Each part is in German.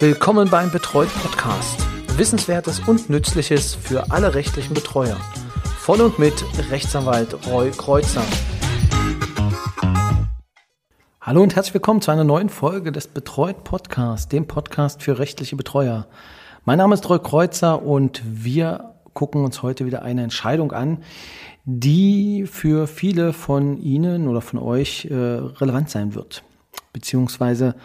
Willkommen beim Betreut Podcast. Wissenswertes und Nützliches für alle rechtlichen Betreuer. Von und mit Rechtsanwalt Roy Kreuzer. Hallo und herzlich willkommen zu einer neuen Folge des Betreut Podcasts, dem Podcast für rechtliche Betreuer. Mein Name ist Roy Kreuzer und wir gucken uns heute wieder eine Entscheidung an, die für viele von Ihnen oder von euch äh, relevant sein wird. Beziehungsweise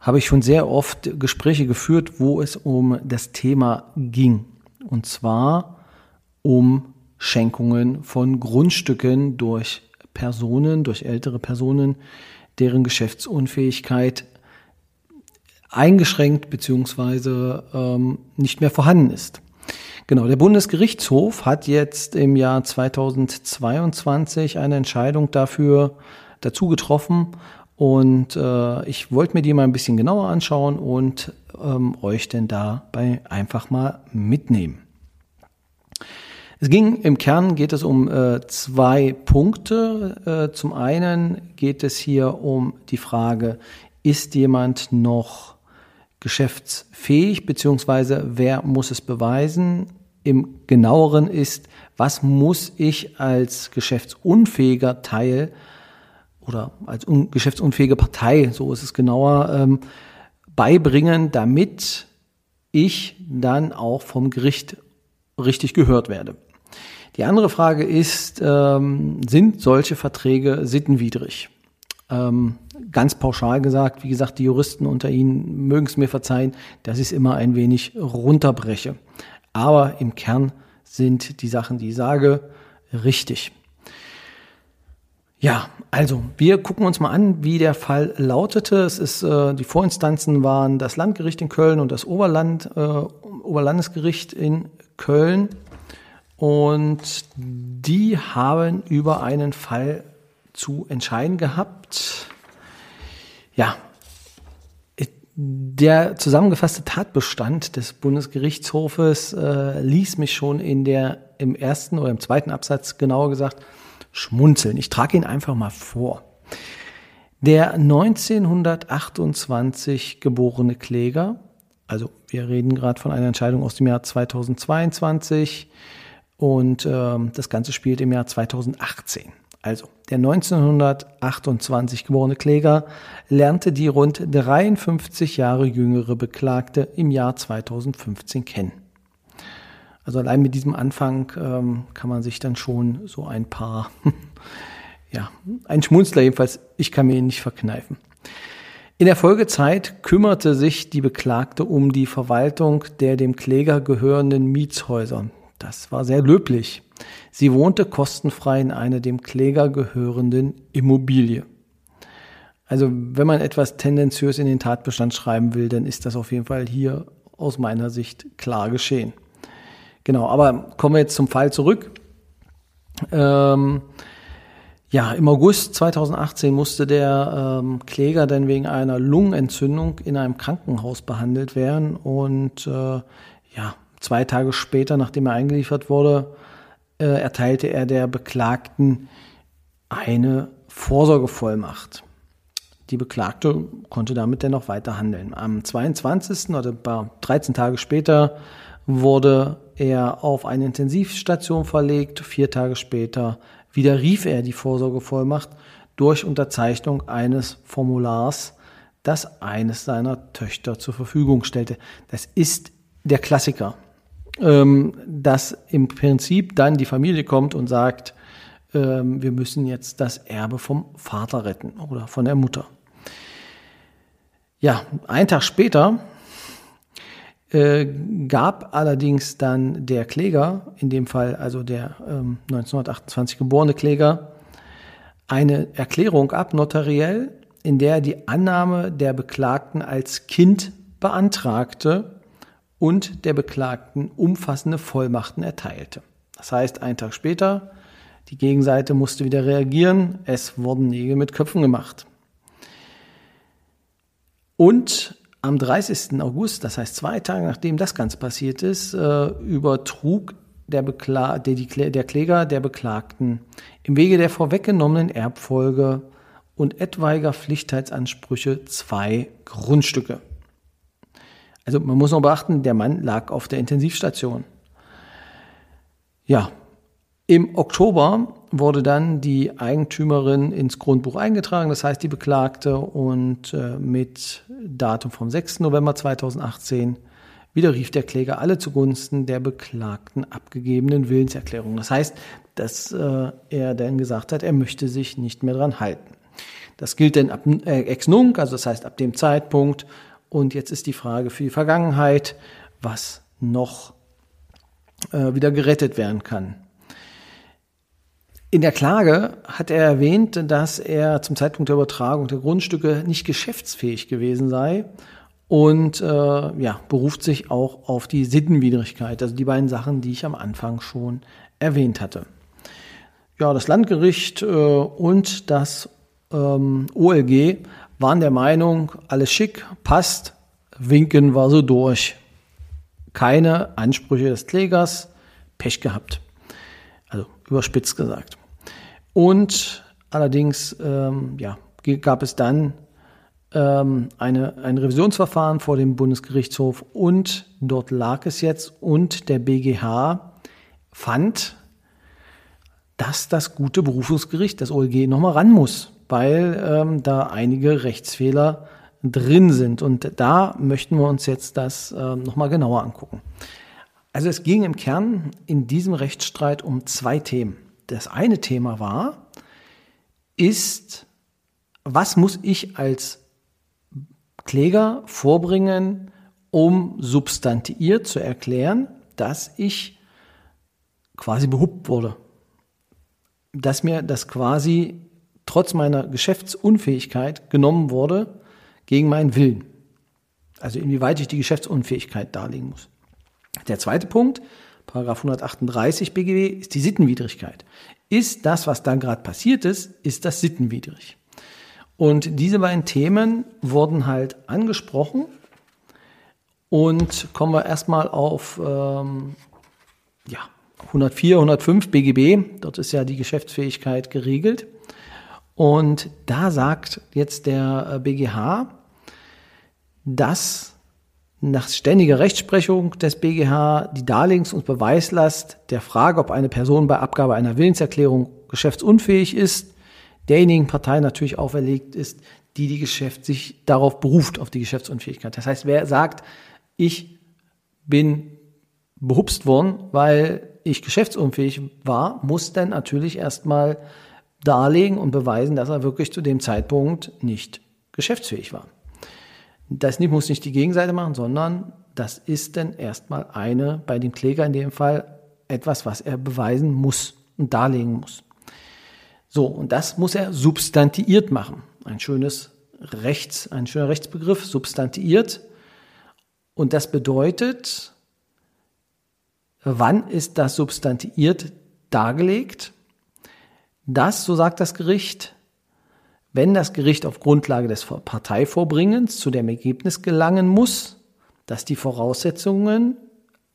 habe ich schon sehr oft Gespräche geführt, wo es um das Thema ging. Und zwar um Schenkungen von Grundstücken durch Personen, durch ältere Personen, deren Geschäftsunfähigkeit eingeschränkt beziehungsweise ähm, nicht mehr vorhanden ist. Genau, der Bundesgerichtshof hat jetzt im Jahr 2022 eine Entscheidung dafür dazu getroffen und äh, ich wollte mir die mal ein bisschen genauer anschauen und ähm, euch denn dabei einfach mal mitnehmen. Es ging im Kern geht es um äh, zwei Punkte. Äh, zum einen geht es hier um die Frage, ist jemand noch geschäftsfähig, beziehungsweise wer muss es beweisen? im genaueren ist, was muss ich als geschäftsunfähiger Teil oder als un geschäftsunfähige Partei, so ist es genauer, ähm, beibringen, damit ich dann auch vom Gericht richtig gehört werde. Die andere Frage ist, ähm, sind solche Verträge sittenwidrig? Ähm, ganz pauschal gesagt, wie gesagt, die Juristen unter Ihnen mögen es mir verzeihen, dass ich es immer ein wenig runterbreche. Aber im Kern sind die Sachen, die ich sage, richtig. Ja, also wir gucken uns mal an, wie der Fall lautete. Es ist äh, die Vorinstanzen waren das Landgericht in Köln und das Oberland äh, Oberlandesgericht in Köln und die haben über einen Fall zu entscheiden gehabt. Ja, der zusammengefasste Tatbestand des Bundesgerichtshofes äh, ließ mich schon in der, im ersten oder im zweiten Absatz genauer gesagt schmunzeln. Ich trage ihn einfach mal vor. Der 1928 geborene Kläger, also wir reden gerade von einer Entscheidung aus dem Jahr 2022 und äh, das Ganze spielt im Jahr 2018. Also, der 1928 geborene Kläger lernte die rund 53 Jahre jüngere Beklagte im Jahr 2015 kennen. Also allein mit diesem Anfang ähm, kann man sich dann schon so ein paar, ja, ein Schmunzler jedenfalls, ich kann mir ihn nicht verkneifen. In der Folgezeit kümmerte sich die Beklagte um die Verwaltung der dem Kläger gehörenden Mietshäuser. Das war sehr löblich. Sie wohnte kostenfrei in einer dem Kläger gehörenden Immobilie. Also wenn man etwas tendenziös in den Tatbestand schreiben will, dann ist das auf jeden Fall hier aus meiner Sicht klar geschehen. Genau, aber kommen wir jetzt zum Fall zurück. Ähm, ja, im August 2018 musste der ähm, Kläger dann wegen einer Lungenentzündung in einem Krankenhaus behandelt werden und äh, ja, zwei Tage später, nachdem er eingeliefert wurde, äh, erteilte er der Beklagten eine Vorsorgevollmacht. Die Beklagte konnte damit dennoch weiter handeln. Am 22. oder 13 Tage später wurde er auf eine Intensivstation verlegt. Vier Tage später widerrief er die Vorsorgevollmacht durch Unterzeichnung eines Formulars, das eines seiner Töchter zur Verfügung stellte. Das ist der Klassiker ähm, dass im Prinzip dann die Familie kommt und sagt, ähm, wir müssen jetzt das Erbe vom Vater retten oder von der Mutter. Ja, ein Tag später äh, gab allerdings dann der Kläger, in dem Fall also der ähm, 1928 geborene Kläger, eine Erklärung ab, notariell, in der er die Annahme der Beklagten als Kind beantragte und der Beklagten umfassende Vollmachten erteilte. Das heißt, einen Tag später, die Gegenseite musste wieder reagieren, es wurden Nägel mit Köpfen gemacht. Und am 30. August, das heißt zwei Tage nachdem das Ganze passiert ist, äh, übertrug der, Bekla der, der Kläger der Beklagten im Wege der vorweggenommenen Erbfolge und etwaiger Pflichtheitsansprüche zwei Grundstücke. Also man muss noch beachten, der Mann lag auf der Intensivstation. Ja, im Oktober wurde dann die Eigentümerin ins Grundbuch eingetragen, das heißt die Beklagte, und äh, mit Datum vom 6. November 2018 widerrief der Kläger alle zugunsten der Beklagten abgegebenen Willenserklärung. Das heißt, dass äh, er dann gesagt hat, er möchte sich nicht mehr dran halten. Das gilt dann ab äh, ex nunc, also das heißt ab dem Zeitpunkt. Und jetzt ist die Frage für die Vergangenheit, was noch äh, wieder gerettet werden kann. In der Klage hat er erwähnt, dass er zum Zeitpunkt der Übertragung der Grundstücke nicht geschäftsfähig gewesen sei und äh, ja, beruft sich auch auf die Sittenwidrigkeit, also die beiden Sachen, die ich am Anfang schon erwähnt hatte. Ja, das Landgericht äh, und das ähm, OLG waren der Meinung, alles schick, passt, winken war so durch. Keine Ansprüche des Klägers, Pech gehabt. Also überspitzt gesagt. Und allerdings ähm, ja, gab es dann ähm, eine, ein Revisionsverfahren vor dem Bundesgerichtshof und dort lag es jetzt und der BGH fand, dass das gute Berufungsgericht, das OLG, nochmal ran muss, weil ähm, da einige Rechtsfehler drin sind. Und da möchten wir uns jetzt das ähm, nochmal genauer angucken. Also es ging im Kern in diesem Rechtsstreit um zwei Themen. Das eine Thema war, ist, was muss ich als Kläger vorbringen, um substantiiert zu erklären, dass ich quasi behupt wurde. Dass mir das quasi trotz meiner Geschäftsunfähigkeit genommen wurde gegen meinen Willen. Also inwieweit ich die Geschäftsunfähigkeit darlegen muss. Der zweite Punkt, Paragraph 138 BGB, ist die Sittenwidrigkeit. Ist das, was da gerade passiert ist, ist das sittenwidrig? Und diese beiden Themen wurden halt angesprochen. Und kommen wir erstmal auf ähm, ja, 104, 105 BGB. Dort ist ja die Geschäftsfähigkeit geregelt. Und da sagt jetzt der BGH, äh, dass nach ständiger Rechtsprechung des BGH die Darlegungs- und Beweislast der Frage, ob eine Person bei Abgabe einer Willenserklärung geschäftsunfähig ist, derjenigen Partei natürlich auferlegt ist, die die Geschäft sich darauf beruft, auf die Geschäftsunfähigkeit. Das heißt, wer sagt, ich bin behupst worden, weil ich geschäftsunfähig war, muss dann natürlich erstmal darlegen und beweisen, dass er wirklich zu dem Zeitpunkt nicht geschäftsfähig war. Das muss nicht die Gegenseite machen, sondern das ist dann erstmal eine, bei dem Kläger in dem Fall, etwas, was er beweisen muss und darlegen muss. So, und das muss er substantiiert machen. Ein schönes Rechts, ein schöner Rechtsbegriff, substantiiert. Und das bedeutet, wann ist das substantiiert dargelegt? Das, so sagt das Gericht, wenn das Gericht auf Grundlage des Parteivorbringens zu dem Ergebnis gelangen muss, dass die Voraussetzungen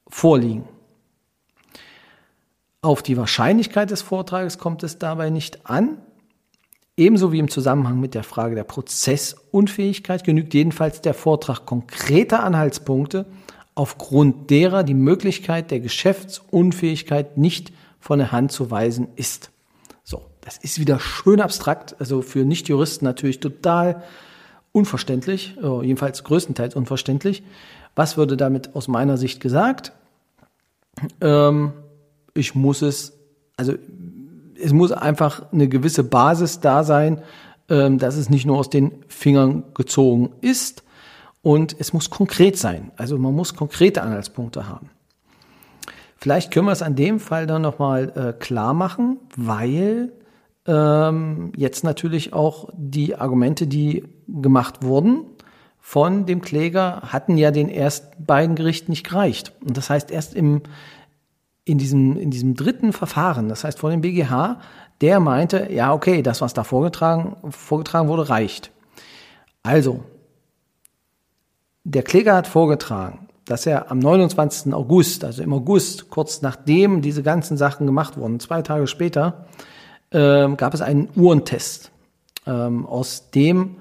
vorliegen. Auf die Wahrscheinlichkeit des Vortrages kommt es dabei nicht an. Ebenso wie im Zusammenhang mit der Frage der Prozessunfähigkeit genügt jedenfalls der Vortrag konkreter Anhaltspunkte, aufgrund derer die Möglichkeit der Geschäftsunfähigkeit nicht von der Hand zu weisen ist. Das ist wieder schön abstrakt, also für Nichtjuristen natürlich total unverständlich, jedenfalls größtenteils unverständlich. Was würde damit aus meiner Sicht gesagt? Ähm, ich muss es, also es muss einfach eine gewisse Basis da sein, ähm, dass es nicht nur aus den Fingern gezogen ist und es muss konkret sein. Also man muss konkrete Anhaltspunkte haben. Vielleicht können wir es an dem Fall dann nochmal äh, klar machen, weil ähm, jetzt natürlich auch die Argumente, die gemacht wurden von dem Kläger, hatten ja den ersten beiden Gerichten nicht gereicht. Und das heißt, erst im in diesem, in diesem dritten Verfahren, das heißt vor dem BGH, der meinte, ja, okay, das, was da vorgetragen, vorgetragen wurde, reicht. Also, der Kläger hat vorgetragen, dass er am 29. August, also im August, kurz nachdem diese ganzen Sachen gemacht wurden, zwei Tage später, äh, gab es einen Uhrentest, ähm, aus dem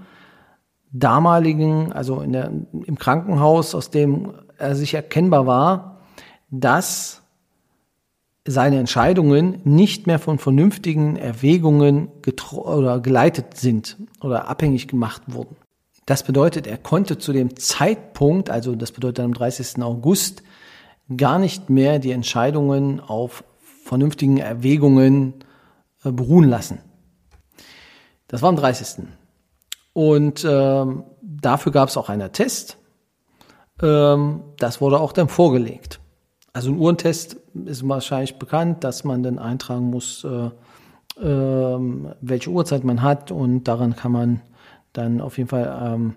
damaligen, also in der, im Krankenhaus, aus dem er sich erkennbar war, dass seine Entscheidungen nicht mehr von vernünftigen Erwägungen oder geleitet sind oder abhängig gemacht wurden. Das bedeutet, er konnte zu dem Zeitpunkt, also das bedeutet am 30. August, gar nicht mehr die Entscheidungen auf vernünftigen Erwägungen beruhen lassen. Das war am 30. Und ähm, dafür gab es auch einen Test. Ähm, das wurde auch dann vorgelegt. Also ein Uhrentest ist wahrscheinlich bekannt, dass man dann eintragen muss, äh, äh, welche Uhrzeit man hat und daran kann man dann auf jeden Fall ähm,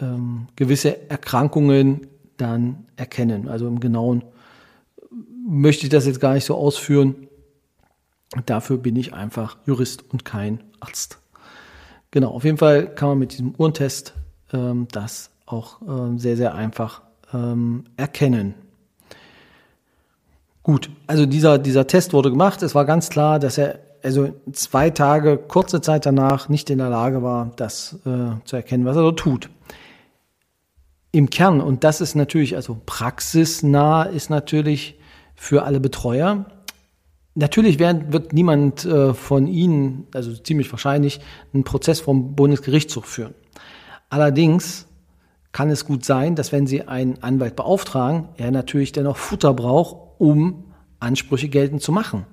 ähm, gewisse Erkrankungen dann erkennen. Also im Genauen möchte ich das jetzt gar nicht so ausführen. Dafür bin ich einfach Jurist und kein Arzt. Genau, auf jeden Fall kann man mit diesem Uhrentest ähm, das auch ähm, sehr, sehr einfach ähm, erkennen. Gut, also dieser, dieser Test wurde gemacht. Es war ganz klar, dass er also zwei Tage, kurze Zeit danach nicht in der Lage war, das äh, zu erkennen, was er dort tut. Im Kern, und das ist natürlich, also praxisnah ist natürlich für alle Betreuer. Natürlich werden, wird niemand äh, von Ihnen, also ziemlich wahrscheinlich, einen Prozess vom Bundesgerichtshof führen. Allerdings kann es gut sein, dass wenn Sie einen Anwalt beauftragen, er natürlich dennoch Futter braucht, um Ansprüche geltend zu machen.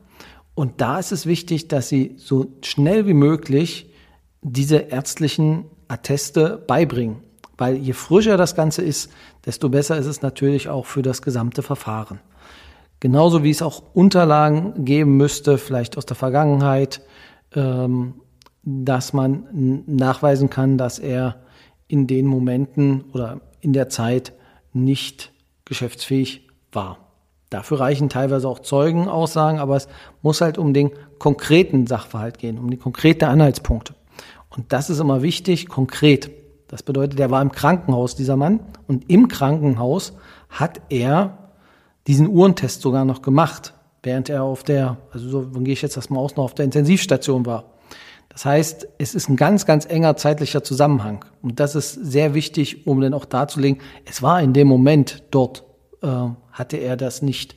Und da ist es wichtig, dass Sie so schnell wie möglich diese ärztlichen Atteste beibringen. Weil je frischer das Ganze ist, desto besser ist es natürlich auch für das gesamte Verfahren. Genauso wie es auch Unterlagen geben müsste, vielleicht aus der Vergangenheit, ähm, dass man nachweisen kann, dass er in den Momenten oder in der Zeit nicht geschäftsfähig war. Dafür reichen teilweise auch Zeugenaussagen, aber es muss halt um den konkreten Sachverhalt gehen, um die konkrete Anhaltspunkte. Und das ist immer wichtig, konkret. Das bedeutet, er war im Krankenhaus, dieser Mann, und im Krankenhaus hat er diesen Uhrentest sogar noch gemacht, während er auf der, also so gehe ich jetzt erstmal aus, noch auf der Intensivstation war. Das heißt, es ist ein ganz, ganz enger zeitlicher Zusammenhang. Und das ist sehr wichtig, um dann auch darzulegen, es war in dem Moment dort, äh, hatte er das nicht.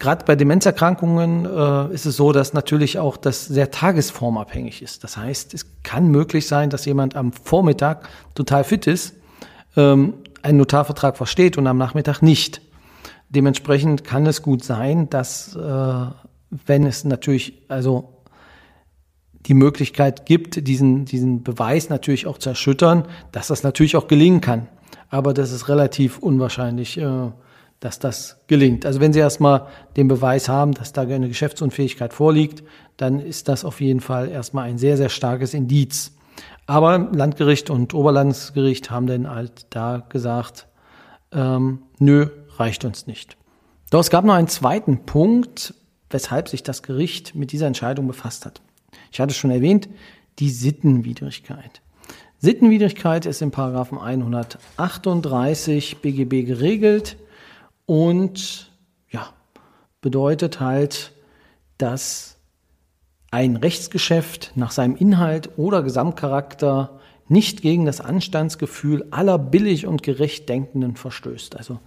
Gerade bei Demenzerkrankungen äh, ist es so, dass natürlich auch das sehr tagesformabhängig ist. Das heißt, es kann möglich sein, dass jemand am Vormittag total fit ist, ähm, einen Notarvertrag versteht und am Nachmittag nicht. Dementsprechend kann es gut sein, dass äh, wenn es natürlich also die Möglichkeit gibt, diesen, diesen Beweis natürlich auch zu erschüttern, dass das natürlich auch gelingen kann. Aber das ist relativ unwahrscheinlich, äh, dass das gelingt. Also wenn Sie erstmal den Beweis haben, dass da eine Geschäftsunfähigkeit vorliegt, dann ist das auf jeden Fall erstmal ein sehr, sehr starkes Indiz. Aber Landgericht und Oberlandesgericht haben dann halt da gesagt, ähm, nö, reicht uns nicht. Doch es gab noch einen zweiten Punkt, weshalb sich das Gericht mit dieser Entscheidung befasst hat. Ich hatte schon erwähnt, die Sittenwidrigkeit. Sittenwidrigkeit ist im Paragraphen 138 BGB geregelt und ja, bedeutet halt, dass ein Rechtsgeschäft nach seinem Inhalt oder Gesamtcharakter nicht gegen das Anstandsgefühl aller billig und gerecht Denkenden verstößt. Also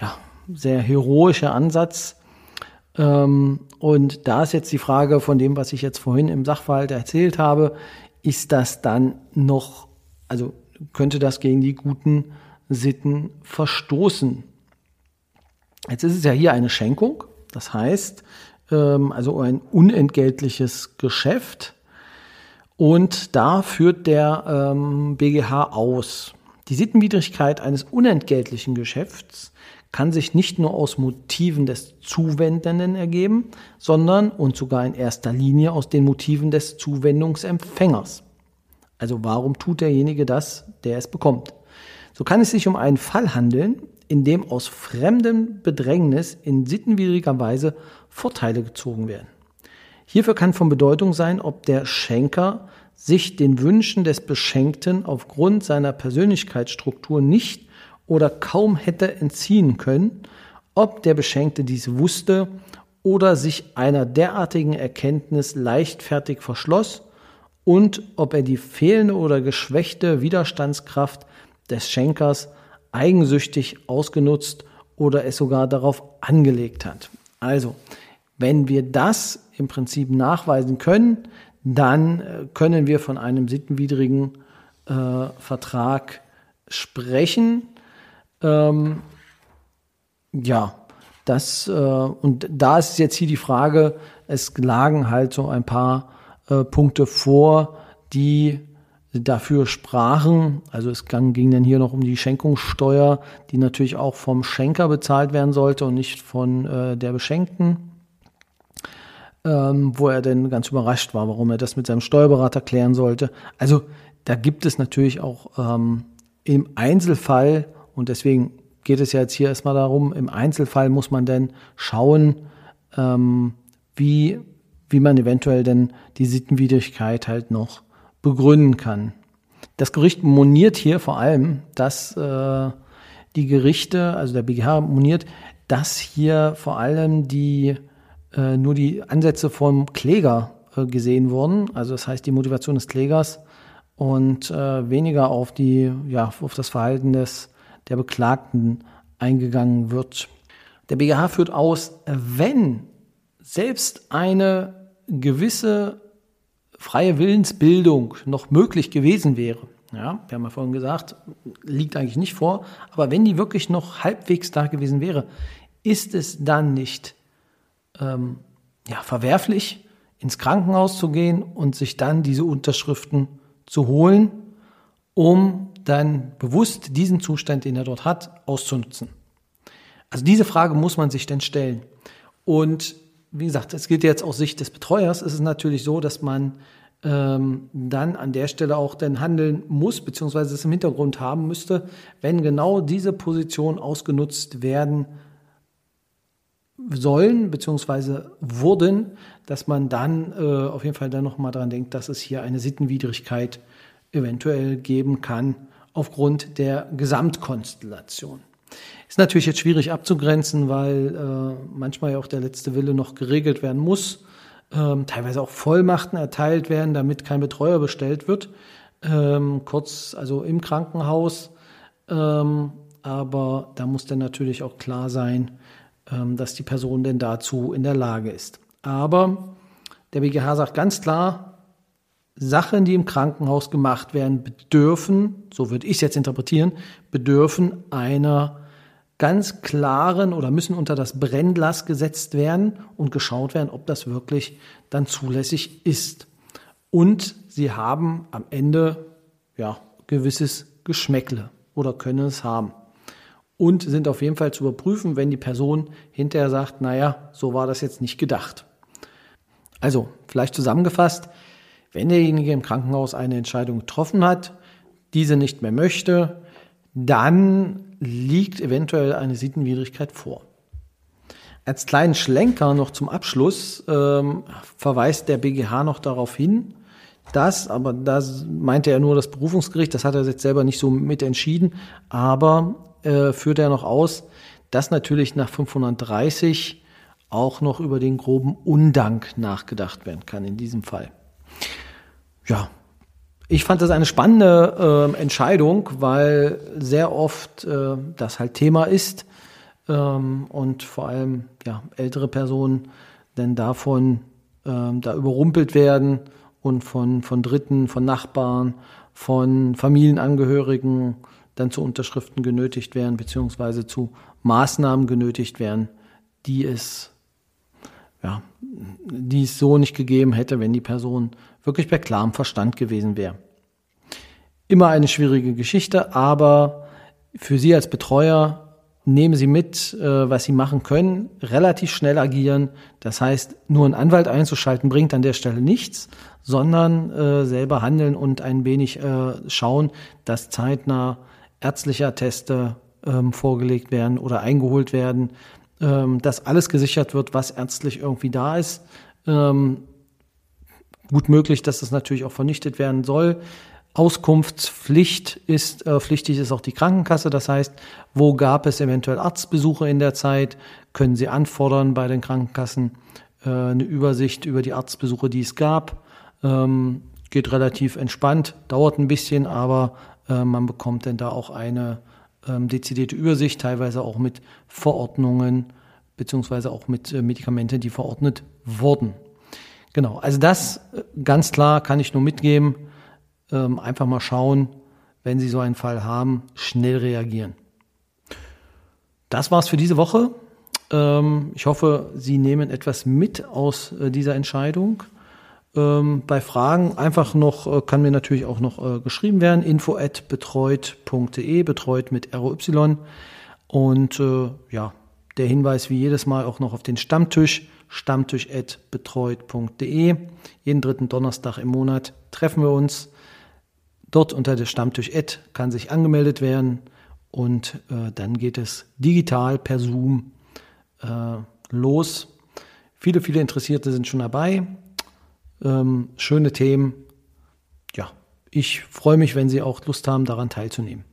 ja, sehr heroischer Ansatz. Ähm, und da ist jetzt die Frage von dem, was ich jetzt vorhin im Sachverhalt erzählt habe, ist das dann noch, also könnte das gegen die guten Sitten verstoßen? Jetzt ist es ja hier eine Schenkung, das heißt, ähm, also ein unentgeltliches Geschäft. Und da führt der BGH ähm, aus. Die Sittenwidrigkeit eines unentgeltlichen Geschäfts kann sich nicht nur aus Motiven des Zuwendenden ergeben, sondern und sogar in erster Linie aus den Motiven des Zuwendungsempfängers. Also warum tut derjenige das, der es bekommt? So kann es sich um einen Fall handeln, in dem aus fremdem Bedrängnis in sittenwidriger Weise Vorteile gezogen werden. Hierfür kann von Bedeutung sein, ob der Schenker sich den Wünschen des Beschenkten aufgrund seiner Persönlichkeitsstruktur nicht oder kaum hätte entziehen können, ob der Beschenkte dies wusste oder sich einer derartigen Erkenntnis leichtfertig verschloss und ob er die fehlende oder geschwächte Widerstandskraft des Schenkers eigensüchtig ausgenutzt oder es sogar darauf angelegt hat. Also, wenn wir das im Prinzip nachweisen können, dann äh, können wir von einem sittenwidrigen äh, Vertrag sprechen. Ähm, ja, das, äh, und da ist jetzt hier die Frage, es lagen halt so ein paar äh, Punkte vor, die dafür sprachen. Also es ging, ging dann hier noch um die Schenkungssteuer, die natürlich auch vom Schenker bezahlt werden sollte und nicht von äh, der Beschenkten. Ähm, wo er dann ganz überrascht war, warum er das mit seinem Steuerberater klären sollte. Also da gibt es natürlich auch ähm, im Einzelfall, und deswegen geht es ja jetzt hier erstmal darum, im Einzelfall muss man dann schauen, ähm, wie, wie man eventuell denn die Sittenwidrigkeit halt noch begründen kann. Das Gericht moniert hier vor allem, dass äh, die Gerichte, also der BGH moniert, dass hier vor allem die äh, nur die Ansätze vom Kläger äh, gesehen wurden, also das heißt die Motivation des Klägers und äh, weniger auf die ja auf das Verhalten des der Beklagten eingegangen wird. Der BGH führt aus, wenn selbst eine gewisse freie Willensbildung noch möglich gewesen wäre, ja, wir haben ja vorhin gesagt, liegt eigentlich nicht vor, aber wenn die wirklich noch halbwegs da gewesen wäre, ist es dann nicht ähm, ja, verwerflich, ins Krankenhaus zu gehen und sich dann diese Unterschriften zu holen, um dann bewusst diesen Zustand, den er dort hat, auszunutzen. Also diese Frage muss man sich denn stellen. Und wie gesagt, es gilt jetzt aus Sicht des Betreuers. Es ist natürlich so, dass man ähm, dann an der Stelle auch dann handeln muss, beziehungsweise es im Hintergrund haben müsste, wenn genau diese Positionen ausgenutzt werden sollen, beziehungsweise wurden, dass man dann äh, auf jeden Fall dann nochmal daran denkt, dass es hier eine Sittenwidrigkeit eventuell geben kann aufgrund der Gesamtkonstellation. Ist natürlich jetzt schwierig abzugrenzen, weil äh, manchmal ja auch der letzte Wille noch geregelt werden muss, ähm, teilweise auch Vollmachten erteilt werden, damit kein Betreuer bestellt wird, ähm, kurz also im Krankenhaus. Ähm, aber da muss dann natürlich auch klar sein, ähm, dass die Person denn dazu in der Lage ist. Aber der BGH sagt ganz klar, Sachen, die im Krankenhaus gemacht werden, bedürfen, so würde ich es jetzt interpretieren, bedürfen einer ganz klaren oder müssen unter das Brennglas gesetzt werden und geschaut werden, ob das wirklich dann zulässig ist. Und sie haben am Ende ja gewisses Geschmäckle oder können es haben. Und sind auf jeden Fall zu überprüfen, wenn die Person hinterher sagt, naja, so war das jetzt nicht gedacht. Also, vielleicht zusammengefasst, wenn derjenige im Krankenhaus eine Entscheidung getroffen hat, diese nicht mehr möchte, dann liegt eventuell eine Sittenwidrigkeit vor. Als kleinen Schlenker noch zum Abschluss ähm, verweist der BGH noch darauf hin, dass, aber das meinte er nur das Berufungsgericht, das hat er jetzt selber nicht so mit entschieden, aber äh, führt er noch aus, dass natürlich nach 530 auch noch über den groben Undank nachgedacht werden kann in diesem Fall. Ja, ich fand das eine spannende äh, Entscheidung, weil sehr oft äh, das halt Thema ist ähm, und vor allem ja, ältere Personen denn davon ähm, da überrumpelt werden und von, von Dritten, von Nachbarn, von Familienangehörigen dann zu Unterschriften genötigt werden, beziehungsweise zu Maßnahmen genötigt werden, die es, ja, die es so nicht gegeben hätte, wenn die Person wirklich bei klarem Verstand gewesen wäre. Immer eine schwierige Geschichte, aber für Sie als Betreuer nehmen Sie mit, äh, was Sie machen können, relativ schnell agieren. Das heißt, nur einen Anwalt einzuschalten bringt an der Stelle nichts, sondern äh, selber handeln und ein wenig äh, schauen, dass zeitnah ärztliche Atteste ähm, vorgelegt werden oder eingeholt werden, ähm, dass alles gesichert wird, was ärztlich irgendwie da ist. Ähm, gut möglich, dass das natürlich auch vernichtet werden soll. Auskunftspflicht ist, äh, pflichtig ist auch die Krankenkasse. Das heißt, wo gab es eventuell Arztbesuche in der Zeit, können Sie anfordern bei den Krankenkassen äh, eine Übersicht über die Arztbesuche, die es gab. Ähm, geht relativ entspannt, dauert ein bisschen, aber äh, man bekommt dann da auch eine ähm, dezidierte Übersicht, teilweise auch mit Verordnungen beziehungsweise auch mit äh, Medikamenten, die verordnet wurden. Genau, also das äh, ganz klar kann ich nur mitgeben. Ähm, einfach mal schauen, wenn Sie so einen Fall haben, schnell reagieren. Das war's für diese Woche. Ähm, ich hoffe, Sie nehmen etwas mit aus äh, dieser Entscheidung. Ähm, bei Fragen einfach noch, äh, kann mir natürlich auch noch äh, geschrieben werden, info at betreut.de, betreut mit ROY. Und äh, ja, der Hinweis wie jedes Mal auch noch auf den Stammtisch, stammtisch.betreut.de. Jeden dritten Donnerstag im Monat treffen wir uns. Dort unter der Stammtisch Ad kann sich angemeldet werden und äh, dann geht es digital per Zoom äh, los. Viele, viele Interessierte sind schon dabei. Ähm, schöne Themen. Ja, ich freue mich, wenn Sie auch Lust haben, daran teilzunehmen.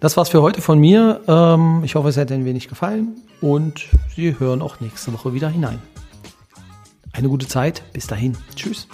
Das war's für heute von mir. Ähm, ich hoffe, es hat ein wenig gefallen und Sie hören auch nächste Woche wieder hinein. Eine gute Zeit. Bis dahin. Tschüss.